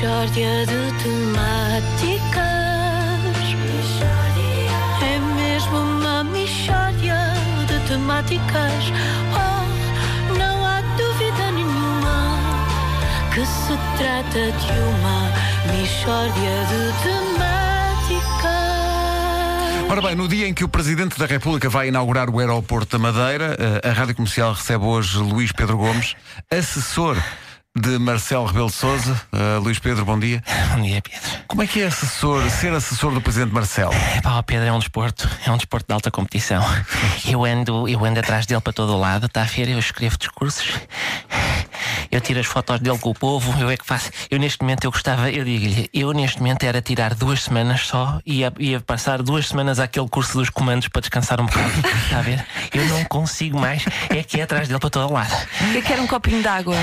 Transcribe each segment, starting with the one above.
Mishória de temáticas. É mesmo uma mishória de temáticas. Oh, não há dúvida nenhuma que se trata de uma mishória de temáticas. Ora bem, no dia em que o Presidente da República vai inaugurar o aeroporto da Madeira, eh, a Rádio Comercial recebe hoje Luís Pedro Gomes, assessor de Marcelo Rebelo de Sousa. Luís Pedro, bom dia. Bom dia, Pedro. Como é que é assessor, ser assessor do Presidente Marcelo? É pá, Pedro é um desporto, é um desporto de alta competição. Eu ando, eu ando atrás dele para todo o lado, está a feira, eu escrevo discursos. Eu tiro as fotos dele com o povo, eu é que faço. Eu neste momento eu gostava, eu digo-lhe, eu neste momento era tirar duas semanas só e ia, ia passar duas semanas àquele curso dos comandos para descansar um bocado. Está a ver? Eu não consigo mais, é que é atrás dele para todo o lado. Eu quero um copinho de água.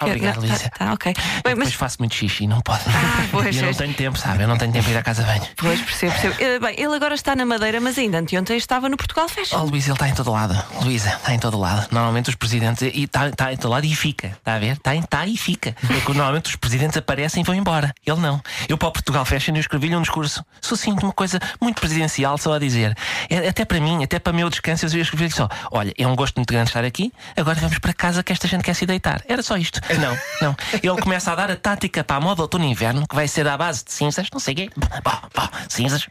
Obrigado, Luísa. Tá, tá, ok. Bem, depois mas faço muito xixi, não pode. pois, E eu não tenho tempo, sabe? Eu não tenho tempo para ir à casa de banho. Pois, percebo, percebo. Eh, Bem, ele agora está na Madeira, mas ainda anteontem estava no Portugal Fashion. Oh, Luís, ele está em todo lado. Luísa, está em todo lado. Normalmente os presidentes. E está está em todo lado e fica. Está a ver? Está está e fica. É normalmente os presidentes aparecem e vão embora. Ele não. Eu para o Portugal Fashion eu escrevi-lhe um discurso sucinto, uma coisa muito presidencial, só a dizer. É, até para mim, até para o meu descanso, eu escrevi-lhe só: Olha, é um gosto muito grande estar aqui, agora vamos para casa que esta gente quer se deitar. Era só isto. Não, não. Ele começa a dar a tática para a moda outono e inverno, que vai ser à base de cinzas, não sei o quê. Cinzas.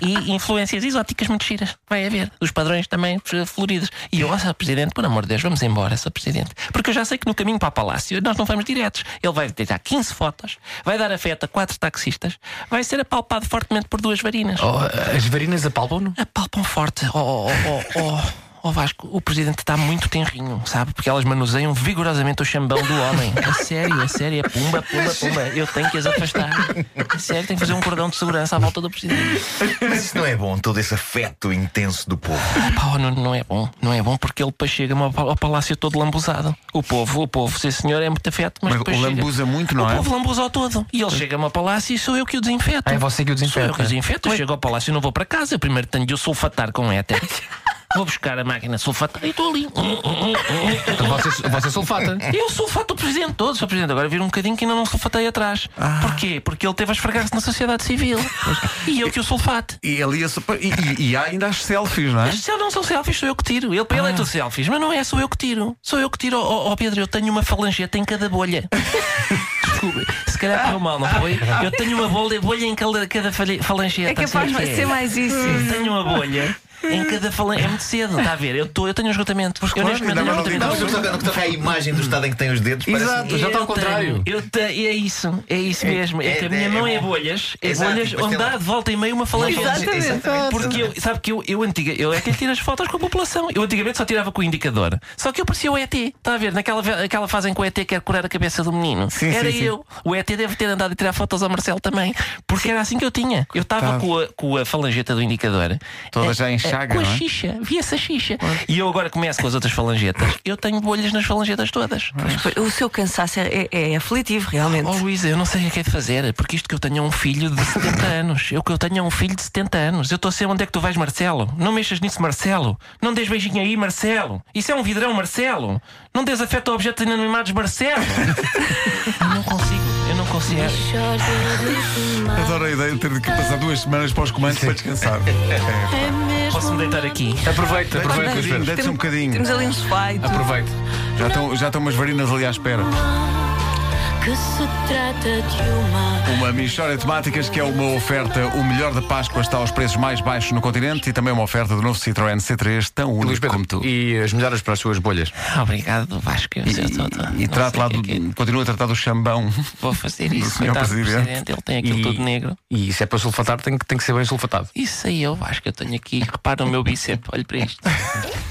E influências exóticas muito giras. Vai haver. Os padrões também eh, floridos. E eu, Sr. Presidente, por amor de Deus, vamos embora, Sr. Presidente. Porque eu já sei que no caminho para o Palácio nós não vamos diretos. Ele vai tirar 15 fotos, vai dar afeto a quatro taxistas, vai ser apalpado fortemente por duas varinas. Oh, as varinas apalpam-no? Apalpam forte. Oh, oh, oh, oh. Oh Vasco, o presidente está muito tenrinho, sabe? Porque elas manuseiam vigorosamente o chambão do homem. A sério, a sério, é pumba, pumba, pumba. Eu tenho que as afastar. A sério, tenho que fazer um cordão de segurança à volta do presidente. Mas isso não é bom, todo esse afeto intenso do povo. Pá, não, não é bom, não é bom porque ele depois chega-me ao, palácio todo lambuzado. O povo, o povo, sim senhor, é muito afeto, mas, Mas depois o chega- lambuza muito, não o é? povo lambuza ao todo. E ele chega-me ao palácio e sou eu que o desinfeto. Ah, é você que o Sou eu desinfeta. que o desinfeto. Eu chego ao palácio e não vou para casa. Eu primeiro tenho de o sulfatar com éter. Vou buscar a máquina sulfatar e estou ali. Então você, você sulfata. Eu sulfato o presidente todo, Sr. Presidente. Agora vira um bocadinho que ainda não sulfatei atrás. Ah. Porquê? Porque ele teve a esfregar-se na sociedade civil. E eu que o sulfate. E, ele ia, e, e- e há ainda as selfies, não é? Estes não são selfies, sou eu que tiro. Ele para ele é tudo selfies, mas não é, sou eu que tiro. Sou eu que tiro. Ó ó, Pedro, eu tenho uma falangeta em cada bolha. Desculpe, se calhar correu mal, não foi? Eu tenho uma bolha, bolha em cada, cada falangeta. É capaz de que ser mais isso. Tenho uma bolha. Em cada falangeta. É muito cedo, está a ver? Eu, tô, eu tenho um esgotamento. eu claro, neste momento tenho um esgotamento. Não, que toca a imagem do estado em que tem os dedos, parece Exato. já está ao Eu contrário. tenho- Eu é isso, é isso mesmo. É, é- que a minha é mão é, bolhas, é Exato, bolhas onde dá de volta e meio uma falangeta. Exatamente. Porque eu, sabe que eu, eu antiga, eu é que lhe tiro as fotos com a população. Eu antigamente só tirava com o indicador. Só que eu parecia o ET. Está a ver? Naquela aquela fase em que o ET quer curar a cabeça do menino. Sim, era sim, sim. eu. O ET deve ter andado a tirar fotos ao Marcelo também. Porque era assim que eu tinha. Eu estava com a, com a falangeta do indicador. Toda já em chaga, Com a não é? xixa. Via-se a xixa. E eu agora começo com as outras falangetas. Eu tenho bolhas nas falangetas todas. O seu cansaço é, é aflitivo, realmente. Oh Luísa, eu não sei o que é de fazer, porque isto que eu tenho é um filho de 70 anos. Eu que eu tenho é um filho de 70 anos. Eu estou a ser onde é que tu vais, Marcelo? Não mexas nisso, Marcelo. Não des beijinho aí, Marcelo. Isso é um vidrão, Marcelo. Não des afeto a objetos inanimados, Marcelo. eu não consigo, temáticas. Adoro a ideia de ter que passar duas semanas para os comandos para descansar. É mesmo Posso-me deitar aqui? Aproveita, aproveita. Deve-se um bocadinho. Temos ali um sofá. Aproveita. Já estão, já estão umas varinas ali à espera. Que se trata de uma Uma Michória de Temáticas que é uma oferta. O melhor da Páscoa está aos preços mais baixos no continente e também uma oferta do novo Citroën C3, tão Luís único Pedro, como tu. e as melhoras para as suas bolhas. Obrigado, Vasco. E não trate sei lá que do, é que- continua a tratar do chambão. Vou fazer isso, Senhor Presidente. presidente. Ele tem aquilo E- tudo negro. E se é para sulfatar, tem que, tem que ser bem sulfatado. Isso aí eu, Vasco, eu tenho aqui. Repara o meu bíceps, olha para isto.